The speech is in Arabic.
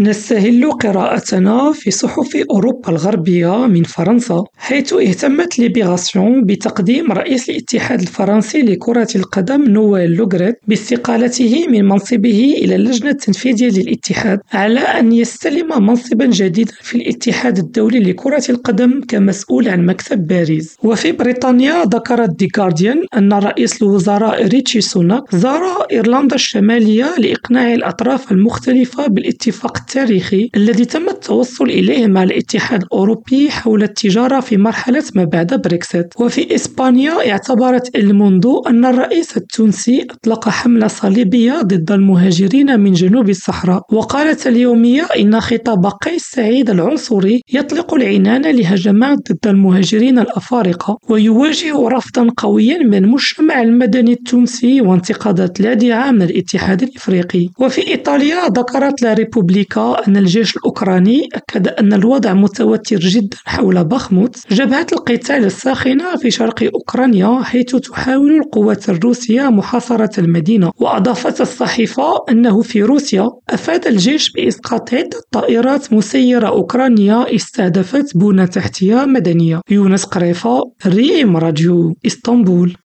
نستهل قراءتنا في صحف أوروبا الغربية من فرنسا، حيث اهتمت ليبيراسيون بتقديم رئيس الاتحاد الفرنسي لكرة القدم نويل لو غريت باستقالته من منصبه إلى اللجنة التنفيذية للاتحاد على أن يستلم منصبا جديدا في الاتحاد الدولي لكرة القدم كمسؤول عن مكتب باريس، وفي بريطانيا ذكرت دي غارديان أن رئيس الوزراء ريتشي سوناك زار إيرلندا الشمالية لإقناع الأطراف المختلفة بالاتفاق التاريخي الذي تم التوصل إليه مع الاتحاد الأوروبي حول التجارة في مرحلة ما بعد بريكسيت. وفي إسبانيا اعتبرت إلموندو أن الرئيس التونسي أطلق حملة صليبية ضد المهاجرين من جنوب الصحراء. وقالت اليومية إن خطاب قيس سعيد العنصري يطلق العنان لهجمات ضد المهاجرين الأفارقة ويواجه رفضا قويا من المجتمع المدني التونسي وانتقادات لاذعة من الاتحاد الإفريقي. وفي إيطاليا ذكرت لا ريبوبليكا أن الجيش الأوكراني أكد أن الوضع متوتر جدا حول بخموت جبهة القتال الساخنة في شرق أوكرانيا حيث تحاول القوات الروسية محاصرة المدينة. وأضافت الصحيفة أنه في روسيا أفاد الجيش بإسقاط عدة طائرات مسيرة أوكرانية استهدفت بنى تحتية مدنية. يونس قريفة ريم راديو إسطنبول.